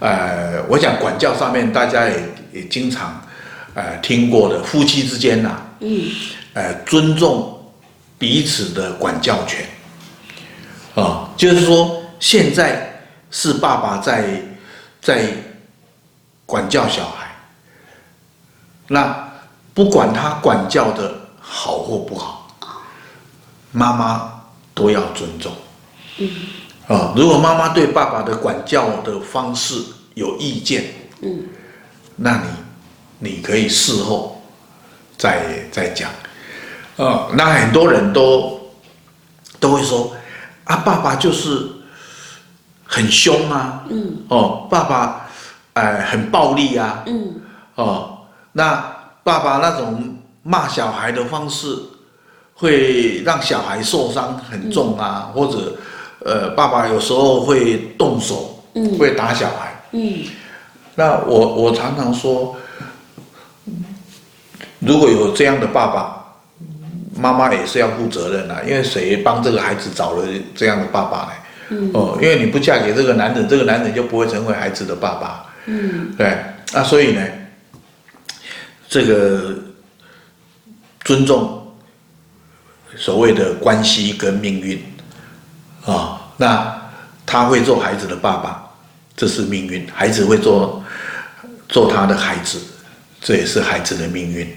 呃，我想管教上面大家也也经常呃听过的，夫妻之间呐、啊，嗯，呃，尊重彼此的管教权，啊、呃，就是说现在是爸爸在在管教小孩，那不管他管教的好或不好，妈妈都要尊重，嗯。啊，如果妈妈对爸爸的管教的方式有意见，嗯，那你你可以事后再再讲。啊，那很多人都都会说，啊，爸爸就是很凶啊，嗯，哦，爸爸哎很暴力啊，嗯，哦，那爸爸那种骂小孩的方式会让小孩受伤很重啊，或者。呃，爸爸有时候会动手，嗯，会打小孩，嗯。那我我常常说，如果有这样的爸爸，妈妈也是要负责任的，因为谁帮这个孩子找了这样的爸爸呢？嗯。哦，因为你不嫁给这个男人，这个男人就不会成为孩子的爸爸。嗯。对，那所以呢，这个尊重所谓的关系跟命运。啊、哦，那他会做孩子的爸爸，这是命运；孩子会做做他的孩子，这也是孩子的命运。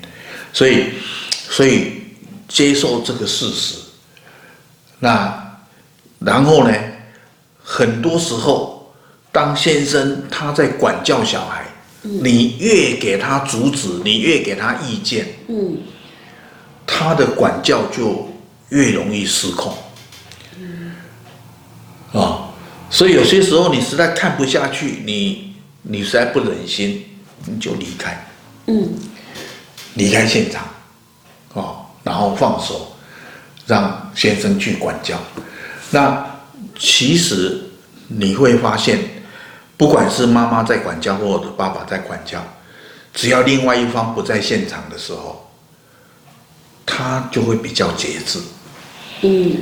所以，所以接受这个事实。那然后呢，很多时候，当先生他在管教小孩，嗯、你越给他阻止，你越给他意见，嗯，他的管教就越容易失控。啊、哦，所以有些时候你实在看不下去，你你实在不忍心，你就离开，嗯，离开现场，哦，然后放手，让先生去管教。那其实你会发现，不管是妈妈在管教，或者爸爸在管教，只要另外一方不在现场的时候，他就会比较节制，嗯，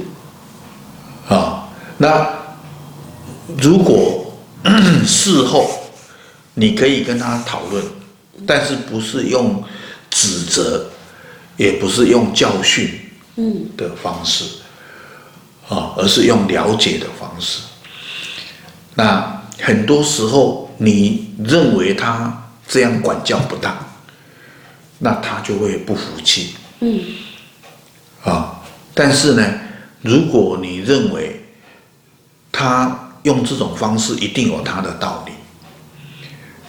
啊、哦，那。如果 事后你可以跟他讨论，但是不是用指责，也不是用教训的方式，啊，而是用了解的方式。那很多时候你认为他这样管教不当，那他就会不服气。嗯。啊，但是呢，如果你认为他。用这种方式一定有他的道理，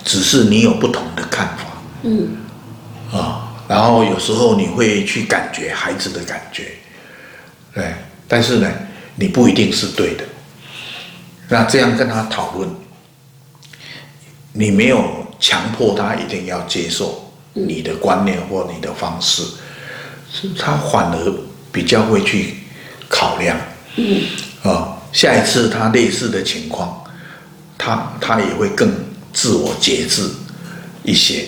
只是你有不同的看法。嗯，啊，然后有时候你会去感觉孩子的感觉，对，但是呢，你不一定是对的。那这样跟他讨论，你没有强迫他一定要接受你的观念或你的方式，他反而比较会去考量。嗯，啊。下一次他类似的情况，他他也会更自我节制一些，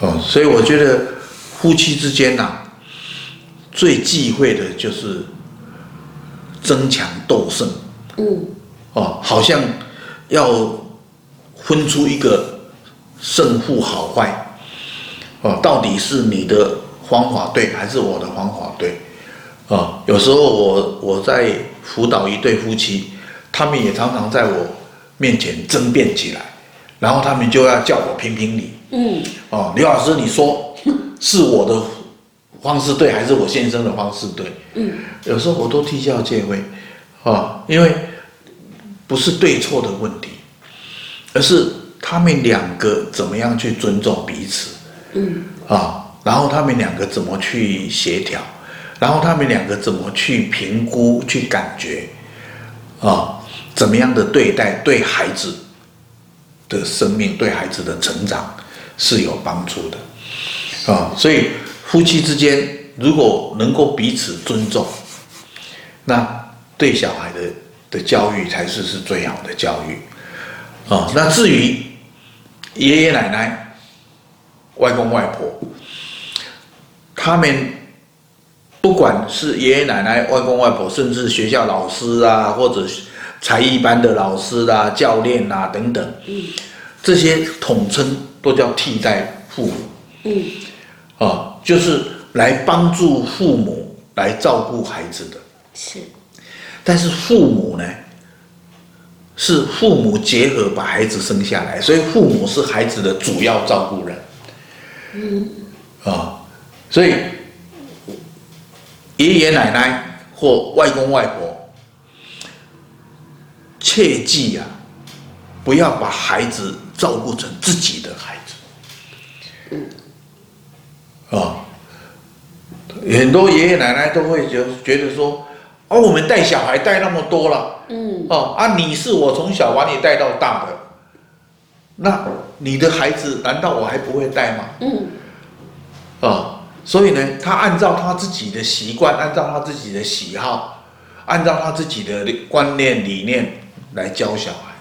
哦，所以我觉得夫妻之间呐，最忌讳的就是争强斗胜，嗯，哦，好像要分出一个胜负好坏，哦，到底是你的方法对还是我的方法对？啊，有时候我我在辅导一对夫妻，他们也常常在我面前争辩起来，然后他们就要叫我评评理。嗯，哦，刘老师，你说是我的方式对，还是我先生的方式对？嗯，有时候我都啼笑皆非，啊，因为不是对错的问题，而是他们两个怎么样去尊重彼此。嗯，啊，然后他们两个怎么去协调？然后他们两个怎么去评估、去感觉，啊，怎么样的对待对孩子的生命、对孩子的成长是有帮助的，啊，所以夫妻之间如果能够彼此尊重，那对小孩的的教育才是是最好的教育，啊，那至于爷爷奶奶、外公外婆，他们。不管是爷爷奶奶、外公外婆，甚至学校老师啊，或者才艺班的老师啊、教练啊等等，嗯，这些统称都叫替代父母。嗯，啊，就是来帮助父母来照顾孩子的。是。但是父母呢，是父母结合把孩子生下来，所以父母是孩子的主要照顾人。嗯。啊，所以爷爷奶奶或外公外婆，切记啊，不要把孩子照顾成自己的孩子。嗯。啊，很多爷爷奶奶都会觉觉得说。而、哦、我们带小孩带那么多了，嗯，哦啊，你是我从小把你带到大的，那你的孩子难道我还不会带吗？嗯，所以呢，他按照他自己的习惯，按照他自己的喜好，按照他自己的观念理念来教小孩，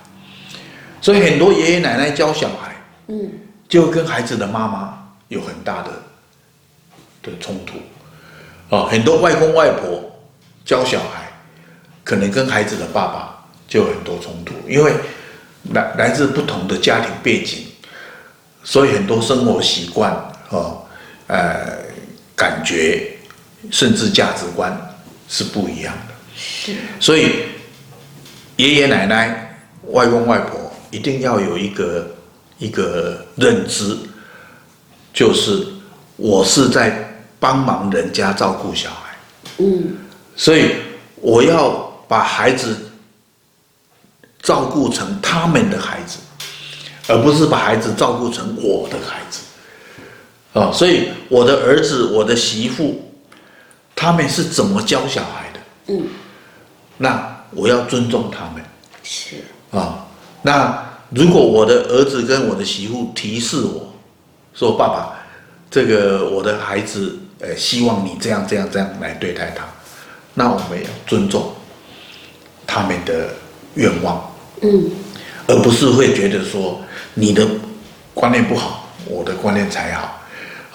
所以很多爷爷奶奶教小孩，嗯，就跟孩子的妈妈有很大的的冲突，啊、哦，很多外公外婆。教小孩，可能跟孩子的爸爸就有很多冲突，因为来来自不同的家庭背景，所以很多生活习惯哦，呃，感觉甚至价值观是不一样的。是，所以爷爷奶奶、外公外婆一定要有一个一个认知，就是我是在帮忙人家照顾小孩。嗯。所以我要把孩子照顾成他们的孩子，而不是把孩子照顾成我的孩子。啊，所以我的儿子、我的媳妇，他们是怎么教小孩的？嗯，那我要尊重他们。是啊，那如果我的儿子跟我的媳妇提示我说：“爸爸，这个我的孩子，呃，希望你这样、这样、这样来对待他。”那我们要尊重他们的愿望，嗯，而不是会觉得说你的观念不好，我的观念才好，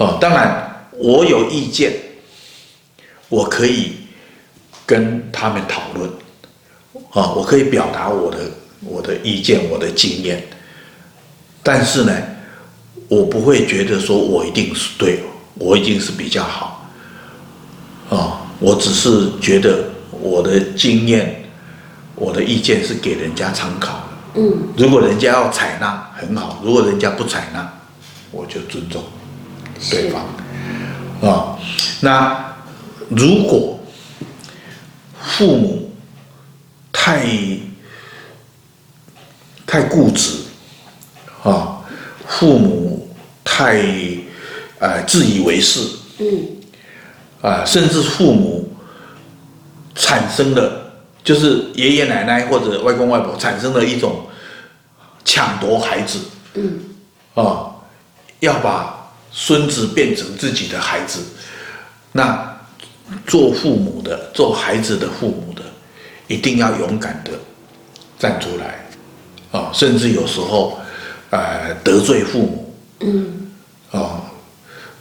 哦，当然我有意见，我可以跟他们讨论，啊，我可以表达我的我的意见，我的经验，但是呢，我不会觉得说我一定是对，我一定是比较好，啊。我只是觉得我的经验，我的意见是给人家参考的。嗯，如果人家要采纳很好，如果人家不采纳，我就尊重对方。啊、哦，那如果父母太太固执，啊、哦，父母太呃自以为是，嗯。啊，甚至父母产生了，就是爷爷奶奶或者外公外婆产生了一种抢夺孩子，嗯，啊，要把孙子变成自己的孩子，那做父母的、做孩子的父母的，一定要勇敢的站出来，啊，甚至有时候，呃，得罪父母，嗯，啊，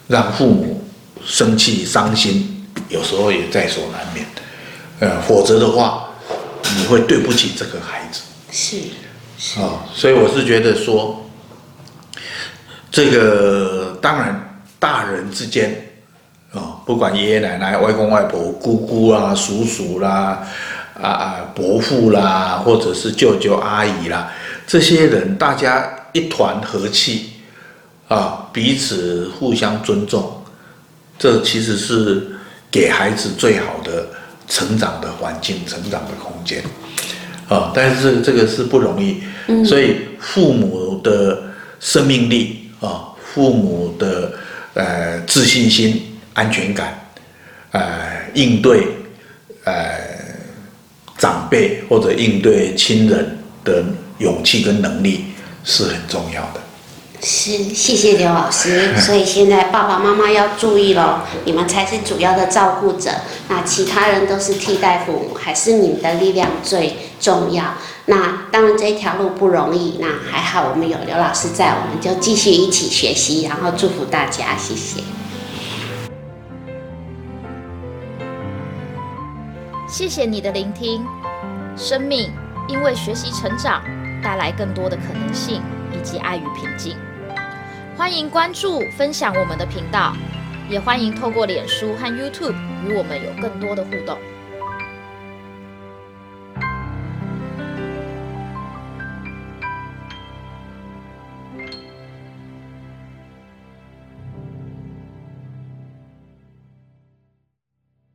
让父母。生气、伤心，有时候也在所难免。呃，否则的话，你会对不起这个孩子。是，是啊、哦，所以我是觉得说，这个当然大人之间啊、哦，不管爷爷奶奶、外公外婆、姑姑啦、叔叔啦、啊啊伯父啦，或者是舅舅阿姨啦，这些人大家一团和气啊，彼此互相尊重。这其实是给孩子最好的成长的环境、成长的空间，啊，但是这个是不容易，所以父母的生命力啊，父母的呃自信心、安全感，呃，应对呃长辈或者应对亲人的勇气跟能力是很重要的。是，谢谢刘老师。所以现在爸爸妈妈要注意了，你们才是主要的照顾者，那其他人都是替代父母，还是你们的力量最重要。那当然这一条路不容易，那还好我们有刘老师在，我们就继续一起学习，然后祝福大家，谢谢。谢谢你的聆听，生命因为学习成长，带来更多的可能性。以及爱与平静。欢迎关注、分享我们的频道，也欢迎透过脸书和 YouTube 与我们有更多的互动。